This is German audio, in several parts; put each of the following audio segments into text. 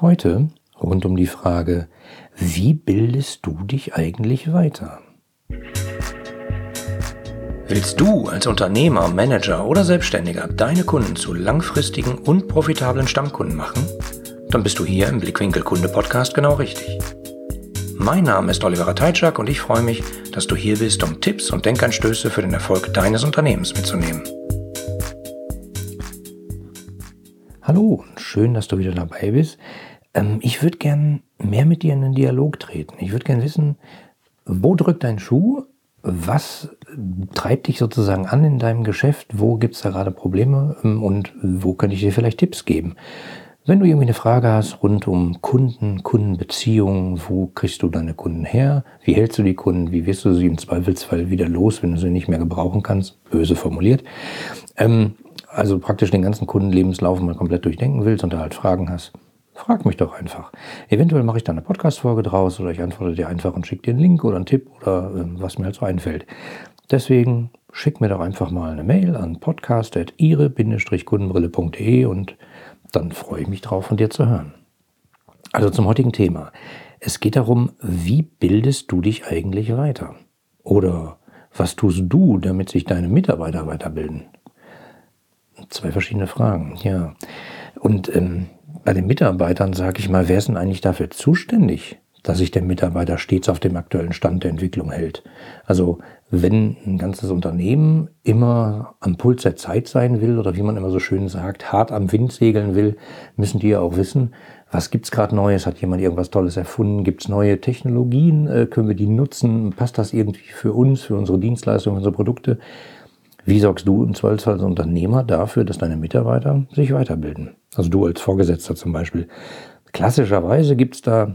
Heute rund um die Frage, wie bildest du dich eigentlich weiter? Willst du als Unternehmer, Manager oder Selbstständiger deine Kunden zu langfristigen und profitablen Stammkunden machen? Dann bist du hier im Blickwinkel Kunde Podcast genau richtig. Mein Name ist Oliver Teitschak und ich freue mich, dass du hier bist, um Tipps und Denkanstöße für den Erfolg deines Unternehmens mitzunehmen. Hallo, schön, dass du wieder dabei bist. Ähm, ich würde gern mehr mit dir in den Dialog treten. Ich würde gern wissen, wo drückt dein Schuh? Was treibt dich sozusagen an in deinem Geschäft? Wo gibt es da gerade Probleme? Ähm, und wo könnte ich dir vielleicht Tipps geben? Wenn du irgendwie eine Frage hast rund um Kunden, Kundenbeziehungen, wo kriegst du deine Kunden her? Wie hältst du die Kunden? Wie wirst du sie im Zweifelsfall wieder los, wenn du sie nicht mehr gebrauchen kannst? Böse formuliert. Ähm, also praktisch den ganzen Kundenlebenslauf mal komplett durchdenken willst und da halt Fragen hast, frag mich doch einfach. Eventuell mache ich da eine Podcast-Folge draus oder ich antworte dir einfach und schicke dir einen Link oder einen Tipp oder äh, was mir halt so einfällt. Deswegen schick mir doch einfach mal eine Mail an podcast.ire-kundenbrille.de und dann freue ich mich drauf, von dir zu hören. Also zum heutigen Thema. Es geht darum, wie bildest du dich eigentlich weiter? Oder was tust du, damit sich deine Mitarbeiter weiterbilden? Zwei verschiedene Fragen, ja. Und ähm, bei den Mitarbeitern sage ich mal, wer ist denn eigentlich dafür zuständig, dass sich der Mitarbeiter stets auf dem aktuellen Stand der Entwicklung hält? Also wenn ein ganzes Unternehmen immer am Puls der Zeit sein will oder wie man immer so schön sagt, hart am Wind segeln will, müssen die ja auch wissen, was gibt's gerade Neues? Hat jemand irgendwas Tolles erfunden? Gibt's neue Technologien? Äh, können wir die nutzen? Passt das irgendwie für uns, für unsere Dienstleistungen, unsere Produkte? Wie sorgst du im Zweifelsfall als Unternehmer dafür, dass deine Mitarbeiter sich weiterbilden? Also du als Vorgesetzter zum Beispiel. Klassischerweise gibt's da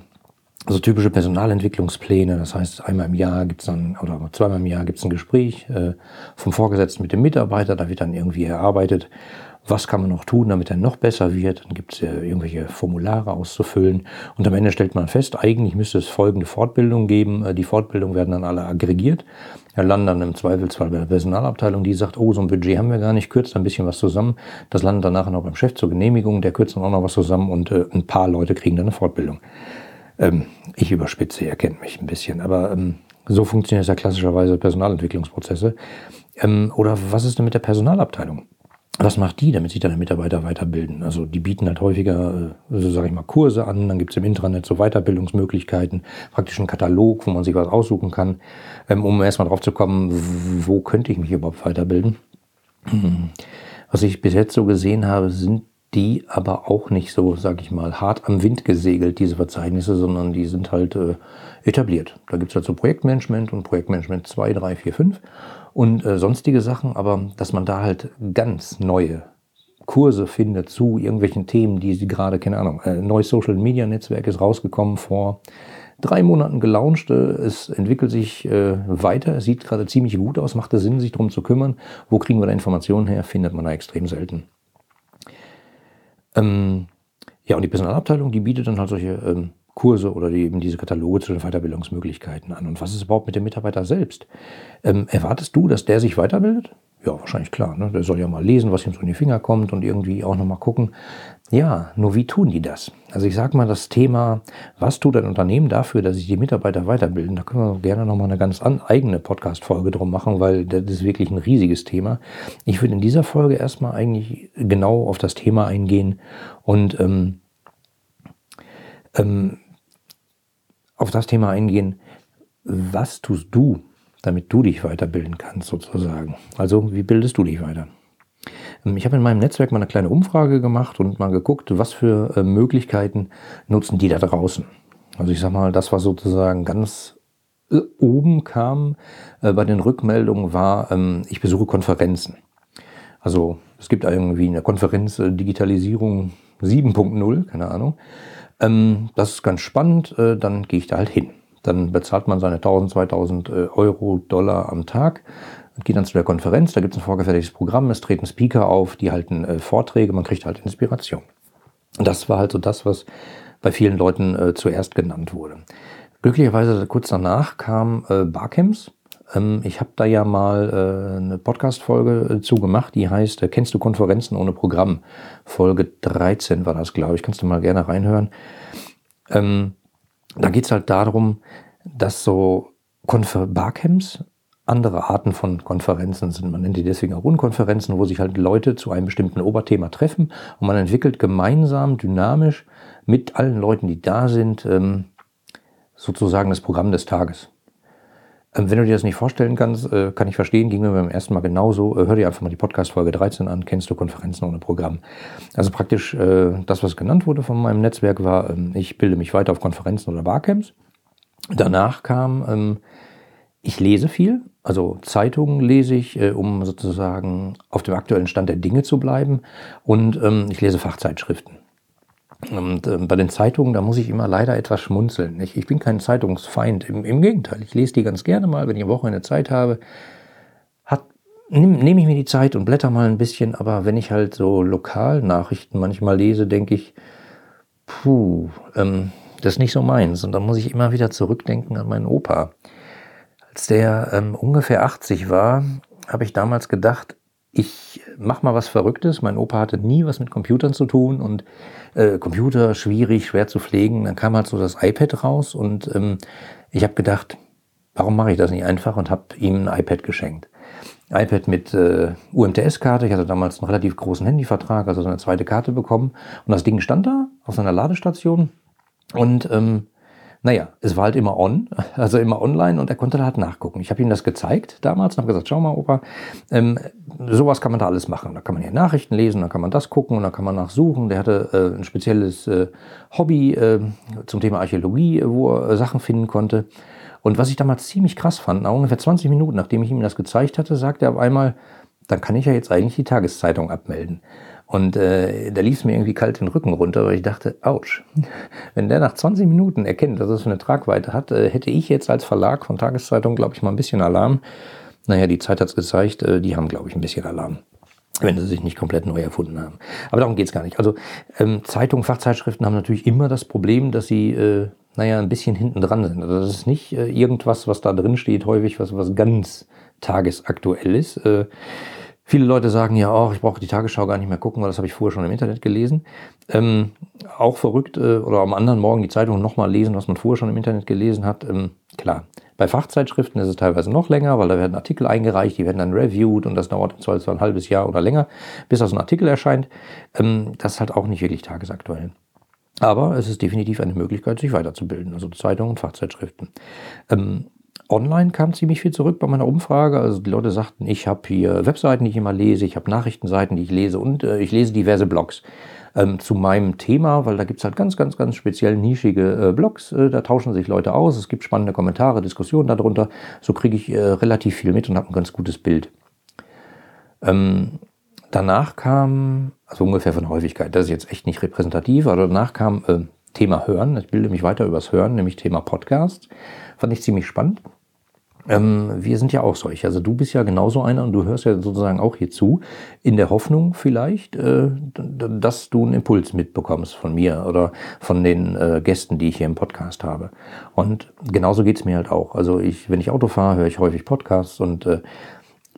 so typische Personalentwicklungspläne. Das heißt, einmal im Jahr gibt's dann, oder zweimal im Jahr gibt's ein Gespräch äh, vom Vorgesetzten mit dem Mitarbeiter. Da wird dann irgendwie erarbeitet, was kann man noch tun, damit er noch besser wird. Dann gibt's äh, irgendwelche Formulare auszufüllen. Und am Ende stellt man fest, eigentlich müsste es folgende Fortbildung geben. Äh, die Fortbildungen werden dann alle aggregiert. Er landet dann im Zweifelsfall bei der Personalabteilung, die sagt, oh, so ein Budget haben wir gar nicht, kürzt ein bisschen was zusammen. Das landet dann nachher noch beim Chef zur Genehmigung, der kürzt dann auch noch was zusammen und äh, ein paar Leute kriegen dann eine Fortbildung. Ähm, ich überspitze, ihr kennt mich ein bisschen, aber ähm, so funktioniert ja klassischerweise Personalentwicklungsprozesse. Ähm, oder was ist denn mit der Personalabteilung? Was macht die, damit sich deine Mitarbeiter weiterbilden? Also die bieten halt häufiger, äh, so sage ich mal, Kurse an, dann gibt es im Intranet so Weiterbildungsmöglichkeiten, praktisch einen Katalog, wo man sich was aussuchen kann, ähm, um erstmal drauf zu kommen, wo könnte ich mich überhaupt weiterbilden. Was ich bis jetzt so gesehen habe, sind die aber auch nicht so, sag ich mal, hart am Wind gesegelt, diese Verzeichnisse, sondern die sind halt äh, etabliert. Da gibt's halt so Projektmanagement und Projektmanagement 2, 3, 4, 5 und äh, sonstige Sachen, aber dass man da halt ganz neue Kurse findet zu irgendwelchen Themen, die sie gerade, keine Ahnung, äh, neues Social Media Netzwerk ist rausgekommen vor drei Monaten gelauncht. Äh, es entwickelt sich äh, weiter, es sieht gerade ziemlich gut aus, macht es Sinn, sich darum zu kümmern. Wo kriegen wir da Informationen her? Findet man da extrem selten. Ähm, ja, und die Personalabteilung, die bietet dann halt solche ähm, Kurse oder die, eben diese Kataloge zu den Weiterbildungsmöglichkeiten an. Und was ist überhaupt mit dem Mitarbeiter selbst? Ähm, erwartest du, dass der sich weiterbildet? Ja, wahrscheinlich klar. Ne? Der soll ja mal lesen, was ihm so in die Finger kommt und irgendwie auch nochmal gucken. Ja, nur wie tun die das? Also ich sage mal, das Thema, was tut ein Unternehmen dafür, dass sich die Mitarbeiter weiterbilden, da können wir gerne nochmal eine ganz eigene Podcast-Folge drum machen, weil das ist wirklich ein riesiges Thema. Ich würde in dieser Folge erstmal eigentlich genau auf das Thema eingehen und ähm, ähm, auf das Thema eingehen, was tust du, damit du dich weiterbilden kannst sozusagen. Also wie bildest du dich weiter? Ähm, ich habe in meinem Netzwerk mal eine kleine Umfrage gemacht und mal geguckt, was für äh, Möglichkeiten nutzen die da draußen. Also ich sage mal, das, was sozusagen ganz äh, oben kam äh, bei den Rückmeldungen, war, ähm, ich besuche Konferenzen. Also es gibt irgendwie eine Konferenz Digitalisierung 7.0, keine Ahnung. Ähm, das ist ganz spannend, dann gehe ich da halt hin. Dann bezahlt man seine 1000, 2000 Euro, Dollar am Tag geht dann zu der Konferenz, da gibt es ein vorgefertigtes Programm, es treten Speaker auf, die halten äh, Vorträge, man kriegt halt Inspiration. Und das war halt so das, was bei vielen Leuten äh, zuerst genannt wurde. Glücklicherweise kurz danach kam äh, Barcamps Ähm, ich habe da ja mal äh, eine Podcast-Folge äh, zu die heißt äh, Kennst du Konferenzen ohne Programm? Folge 13 war das, glaube ich. Kannst du mal gerne reinhören. Ähm, da geht es halt darum, dass so Konfer Barcamps andere Arten von Konferenzen sind. Man nennt die deswegen auch Unkonferenzen, wo sich halt Leute zu einem bestimmten Oberthema treffen und man entwickelt gemeinsam, dynamisch mit allen Leuten, die da sind, ähm, sozusagen das Programm des Tages. Ähm, wenn du dir das nicht vorstellen kannst, äh, kann ich verstehen, ging mir beim ersten Mal genauso. Äh, hör dir einfach mal die Podcast-Folge 13 an, kennst du Konferenzen ohne Programm. Also praktisch äh, das, was genannt wurde von meinem Netzwerk, war, ähm, ich bilde mich weiter auf Konferenzen oder Barcamps. Danach kam, ähm, ich lese viel, also Zeitungen lese ich, um sozusagen auf dem aktuellen Stand der Dinge zu bleiben. Und ich lese Fachzeitschriften. Und äh, bei den Zeitungen, da muss ich immer leider etwas schmunzeln. Ich, ich bin kein Zeitungsfeind, im, im, Gegenteil. Ich lese die ganz gerne mal, wenn ich eine Woche eine Zeit habe. Nehme nehm ich mir die Zeit und blätter mal ein bisschen, aber wenn ich halt so Lokalnachrichten manchmal lese, denke ich, puh, ähm, das ist nicht so meins. Und dann muss ich immer wieder zurückdenken an meinen Opa. Als der ähm, ungefähr 80 war, habe ich damals gedacht, ich mach mal was Verrücktes. Mein Opa hatte nie was mit Computern zu tun und äh, Computer schwierig, schwer zu pflegen. Dann kam halt so das iPad raus und ähm, ich habe gedacht, warum mache ich das nicht einfach und habe ihm ein iPad geschenkt. iPad mit äh, UMTS-Karte. Ich hatte damals einen relativ großen Handyvertrag, also so eine zweite Karte bekommen. Und das Ding stand da auf seiner Ladestation. Und ähm, naja, es war halt immer on, also immer online und er konnte da halt nachgucken. Ich habe ihm das gezeigt damals und habe gesagt, schau mal, Opa, ähm, sowas kann man da alles machen. Da kann man hier Nachrichten lesen, da kann man das gucken und da kann man nachsuchen. Der hatte äh, ein spezielles äh, Hobby äh, zum Thema Archäologie, wo er Sachen finden konnte. Und was ich damals ziemlich krass fand, nach ungefähr 20 Minuten, nachdem ich ihm das gezeigt hatte, sagte er auf einmal, dann kann ich ja jetzt eigentlich die Tageszeitung abmelden. Und äh, da lief es mir irgendwie kalt den Rücken runter, weil ich dachte, ouch, wenn der nach 20 Minuten erkennt, dass es eine Tragweite hat, äh, hätte ich jetzt als Verlag von Tageszeitung, glaube ich, mal ein bisschen Alarm. Naja, die Zeit hat es gezeigt, äh, die haben, glaube ich, ein bisschen Alarm wenn sie sich nicht komplett neu erfunden haben. Aber darum geht's gar nicht. Also ähm, Zeitungen, Fachzeitschriften haben natürlich immer das Problem, dass sie, äh, naja, ein bisschen hinten dran sind. Also das ist nicht äh, irgendwas, was da drin steht, häufig was, was ganz tagesaktuell ist. Äh, Viele Leute sagen ja auch, ich brauche die Tagesschau gar nicht mehr gucken, weil das habe ich vorher schon im Internet gelesen. Ähm, auch verrückt äh, oder am anderen Morgen die Zeitung nochmal lesen, was man vorher schon im Internet gelesen hat. Ähm, klar, bei Fachzeitschriften ist es teilweise noch länger, weil da werden Artikel eingereicht, die werden dann reviewed und das dauert im Zweifelsfall ein halbes Jahr oder länger, bis das ein Artikel erscheint. Ähm, das ist halt auch nicht wirklich tagesaktuell. Aber es ist definitiv eine Möglichkeit, sich weiterzubilden, also Zeitungen und Fachzeitschriften. Ähm, Online kam ziemlich viel zurück bei meiner Umfrage. Also die Leute sagten, ich habe hier Webseiten, die ich immer lese, ich habe Nachrichtenseiten, die ich lese und äh, ich lese diverse Blogs ähm, zu meinem Thema, weil da gibt es halt ganz, ganz, ganz speziell nischige äh, Blogs. Äh, da tauschen sich Leute aus, es gibt spannende Kommentare, Diskussionen darunter. So kriege ich äh, relativ viel mit und habe ein ganz gutes Bild. Ähm, danach kam, also ungefähr von Häufigkeit, das ist jetzt echt nicht repräsentativ, aber danach kam äh, Thema Hören. Ich bilde mich weiter übers Hören, nämlich Thema Podcast. Fand ich ziemlich spannend. Ähm, wir sind ja auch solche. Also du bist ja genauso einer und du hörst ja sozusagen auch hier zu, in der Hoffnung vielleicht, äh, dass du einen Impuls mitbekommst von mir oder von den äh, Gästen, die ich hier im Podcast habe. Und genauso geht's mir halt auch. Also ich, wenn ich Auto fahre, höre ich häufig Podcasts und äh,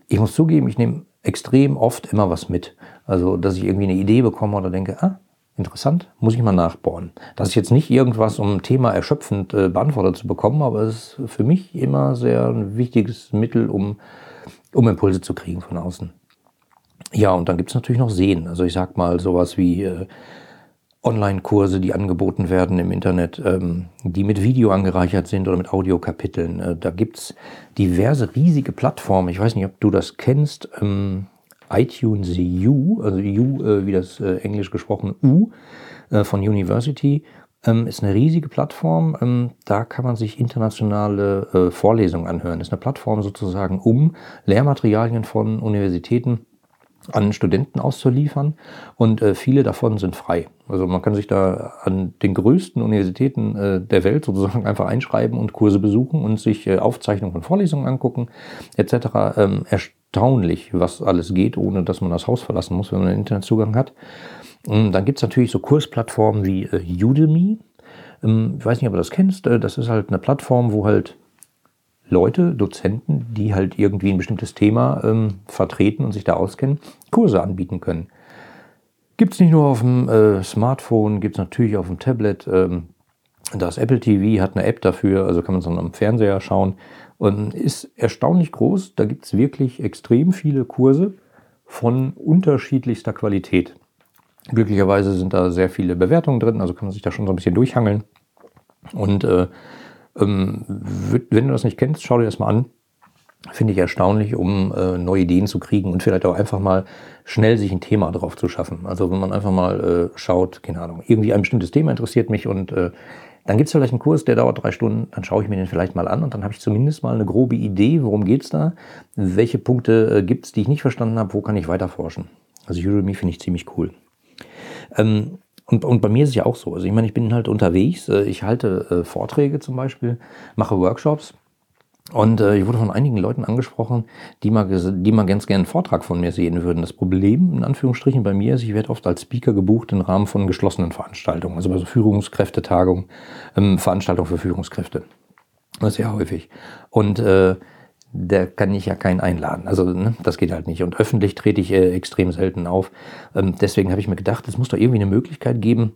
ich muss zugeben, ich nehme extrem oft immer was mit. Also, dass ich irgendwie eine Idee bekomme oder denke, ah, Interessant, muss ich mal nachbohren. Das ist jetzt nicht irgendwas, um ein Thema erschöpfend äh, beantwortet zu bekommen, aber es ist für mich immer sehr ein wichtiges Mittel, um, um Impulse zu kriegen von außen. Ja, und dann gibt es natürlich noch Sehen. Also ich sag mal sowas wie äh, Online-Kurse, die angeboten werden im Internet, ähm, die mit Video angereichert sind oder mit Audiokapiteln. Äh, da gibt es diverse riesige Plattformen. Ich weiß nicht, ob du das kennst. Ähm, iTunes U, also U äh, wie das äh, englisch gesprochene U äh, von University, ähm, ist eine riesige Plattform. Ähm, da kann man sich internationale äh, Vorlesungen anhören. Ist eine Plattform sozusagen, um Lehrmaterialien von Universitäten an Studenten auszuliefern und äh, viele davon sind frei. Also man kann sich da an den größten Universitäten äh, der Welt sozusagen einfach einschreiben und Kurse besuchen und sich äh, Aufzeichnungen von Vorlesungen angucken etc. Ähm, erstaunlich, was alles geht, ohne dass man das Haus verlassen muss, wenn man einen Internetzugang hat. Und dann gibt es natürlich so Kursplattformen wie äh, Udemy. Ähm, ich weiß nicht, ob du das kennst. Äh, das ist halt eine Plattform, wo halt Leute, Dozenten, die halt irgendwie ein bestimmtes Thema ähm, vertreten und sich da auskennen, Kurse anbieten können. Gibt es nicht nur auf dem äh, Smartphone, gibt es natürlich auf dem Tablet. Ähm, das Apple TV hat eine App dafür, also kann man es dann am Fernseher schauen. Und ist erstaunlich groß. Da gibt es wirklich extrem viele Kurse von unterschiedlichster Qualität. Glücklicherweise sind da sehr viele Bewertungen drin, also kann man sich da schon so ein bisschen durchhangeln. Und äh, ähm, wenn du das nicht kennst, schau dir das mal an. Finde ich erstaunlich, um äh, neue Ideen zu kriegen und vielleicht auch einfach mal schnell sich ein Thema drauf zu schaffen. Also wenn man einfach mal äh, schaut, keine Ahnung, irgendwie ein bestimmtes Thema interessiert mich und äh, dann gibt es vielleicht einen Kurs, der dauert drei Stunden, dann schaue ich mir den vielleicht mal an und dann habe ich zumindest mal eine grobe Idee, worum geht es da, welche Punkte äh, gibt es, die ich nicht verstanden habe, wo kann ich weiter forschen. Also Udemy finde ich ziemlich cool. Ähm, und, und bei mir ist es ja auch so. Also ich meine, ich bin halt unterwegs, äh, ich halte äh, Vorträge zum Beispiel, mache Workshops und äh, ich wurde von einigen Leuten angesprochen, die mal, die mal ganz gerne einen Vortrag von mir sehen würden. Das Problem, in Anführungsstrichen, bei mir ist, ich werde oft als Speaker gebucht im Rahmen von geschlossenen Veranstaltungen, also bei so Führungskräftetagungen, ähm, Veranstaltungen für Führungskräfte. Das ist sehr häufig. Und äh, da kann ich ja keinen einladen. Also ne, das geht halt nicht. Und öffentlich trete ich äh, extrem selten auf. Ähm, deswegen habe ich mir gedacht, es muss doch irgendwie eine Möglichkeit geben,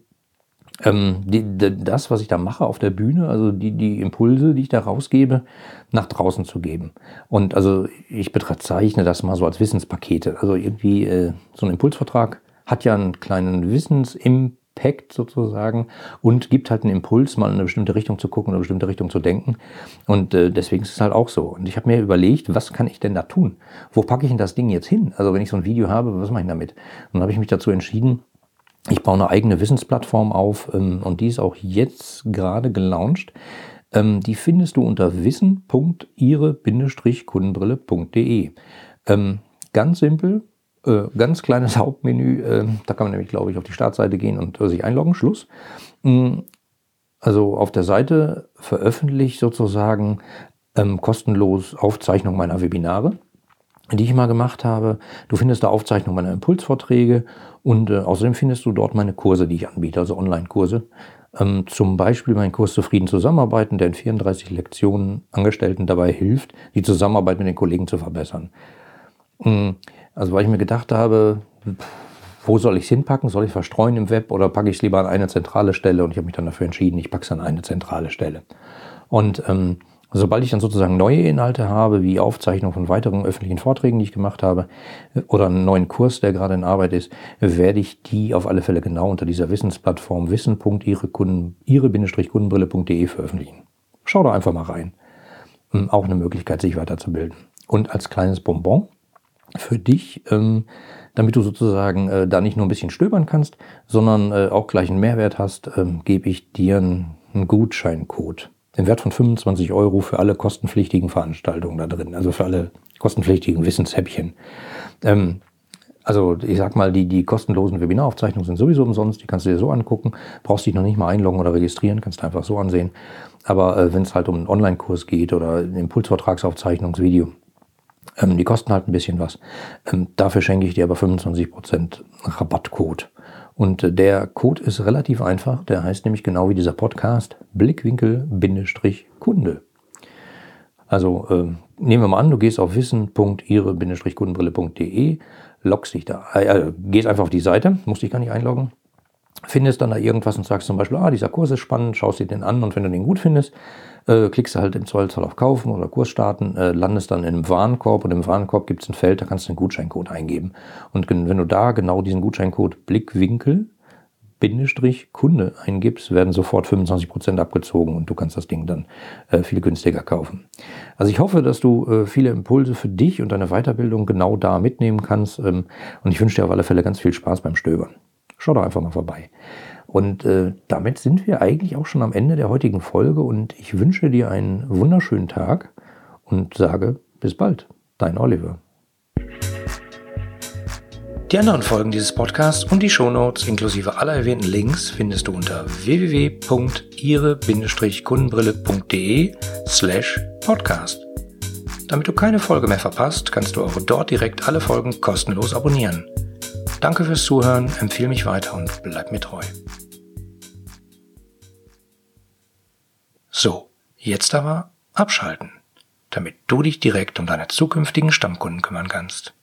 ähm, die, die, das, was ich da mache auf der Bühne, also die, die Impulse, die ich da rausgebe, nach draußen zu geben. Und also ich bezeichne das mal so als Wissenspakete. Also irgendwie äh, so ein Impulsvertrag hat ja einen kleinen Wissensimpact sozusagen und gibt halt einen Impuls, mal in eine bestimmte Richtung zu gucken, in eine bestimmte Richtung zu denken. Und äh, deswegen ist es halt auch so. Und ich habe mir überlegt, was kann ich denn da tun? Wo packe ich denn das Ding jetzt hin? Also wenn ich so ein Video habe, was mache ich damit? Und dann habe ich mich dazu entschieden, ich baue eine eigene Wissensplattform auf ähm, und die ist auch jetzt gerade gelauncht. Ähm, die findest du unter wissen.ihre-kundenbrille.de. Ähm, ganz simpel, äh, ganz kleines Hauptmenü. Da kann man nämlich, glaube ich, auf die Startseite gehen und äh, sich einloggen. Schluss. Mm, also auf der Seite veröffentliche sozusagen ähm, kostenlos Aufzeichnung meiner Webinare die ich mal gemacht habe. Du findest da Aufzeichnungen meiner Impulsvorträge und äh, außerdem findest du dort meine Kurse, die ich anbiete, also Online-Kurse. Ähm, zum Beispiel mein Kurs Zufrieden zusammenarbeiten, der in 34 Lektionen Angestellten dabei hilft, die Zusammenarbeit mit den Kollegen zu verbessern. Ähm, also weil ich mir gedacht habe, wo soll ich es hinpacken? Soll ich verstreuen im Web oder packe ich es lieber an eine zentrale Stelle? Und ich habe mich dann dafür entschieden, ich packe es an eine zentrale Stelle. Und ähm, Sobald ich dann sozusagen neue Inhalte habe, wie Aufzeichnung von weiteren öffentlichen Vorträgen, die ich gemacht habe, oder einen neuen Kurs, der gerade in Arbeit ist, werde ich die auf alle Fälle genau unter dieser Wissensplattform wissen.ihre-kundenbrille.de veröffentlichen. Schau da einfach mal rein. Hm, auch eine Möglichkeit, sich weiterzubilden. Und als kleines Bonbon für dich, ähm, damit du sozusagen äh, da nicht nur ein bisschen stöbern kannst, sondern äh, auch gleich einen Mehrwert hast, ähm, gebe ich dir einen Gutscheincode den Wert von 25 Euro für alle kostenpflichtigen Veranstaltungen da drin, also für alle kostenpflichtigen Wissenshäppchen. Ähm, also ich sag mal, die, die kostenlosen Webinaraufzeichnungen sind sowieso umsonst, die kannst du dir so angucken, brauchst dich noch nicht mal einloggen oder registrieren, kannst du einfach so ansehen. Aber äh, wenn es halt um einen Online-Kurs geht oder ein Impulsvertragsaufzeichnungsvideo, ähm, die kosten halt ein bisschen was. Ähm, dafür schenke ich dir aber 25% Rabattcode. Und der Code ist relativ einfach. Der heißt nämlich genau wie dieser Podcast Blickwinkel-Kunde. Also äh, nehmen wir mal an, du gehst auf wissen.ihre-kundenbrille.de, loggst dich da, äh, gehst einfach auf die Seite, musst dich gar nicht einloggen, findest dann da irgendwas und sagst zum Beispiel, ah, dieser Kurs ist spannend, schaust dir den an und wenn du den gut findest, äh, klickst du halt im Zollzahl auf Kaufen oder Kurs starten, äh, landest dann in einem Warenkorb und im Warenkorb gibt es ein Feld, da kannst du einen Gutscheincode eingeben. Und wenn du da genau diesen Gutscheincode Blickwinkel Bindestrich Kunde eingibst, werden sofort 25% abgezogen und du kannst das Ding dann äh, viel günstiger kaufen. Also ich hoffe, dass du äh, viele Impulse für dich und deine Weiterbildung genau da mitnehmen kannst ähm, und ich wünsche dir auf alle Fälle ganz viel Spaß beim Stöbern. Schau doch einfach mal vorbei. Und äh, damit sind wir eigentlich auch schon am Ende der heutigen Folge und ich wünsche dir einen wunderschönen Tag und sage bis bald. Dein Oliver. Die anderen Folgen dieses Podcasts und die Shownotes inklusive aller erwähnten Links findest du unter www.ihre-kundenbrille.de slash podcast. Damit du keine Folge mehr verpasst, kannst du auch dort direkt alle Folgen kostenlos abonnieren. Danke fürs Zuhören, empfehle mich weiter und bleib mir treu. So, jetzt aber abschalten. damit du dich direkt um deine zukünftigen Stammkunden kümmern kannst.